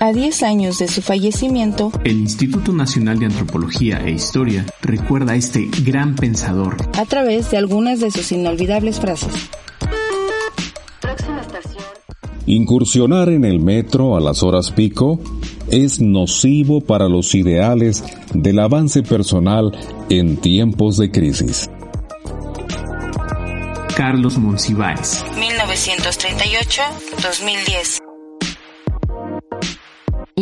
A 10 años de su fallecimiento, el Instituto Nacional de Antropología e Historia recuerda a este gran pensador a través de algunas de sus inolvidables frases. Incursionar en el metro a las horas pico es nocivo para los ideales del avance personal en tiempos de crisis. Carlos Monsiváis. 1938-2010.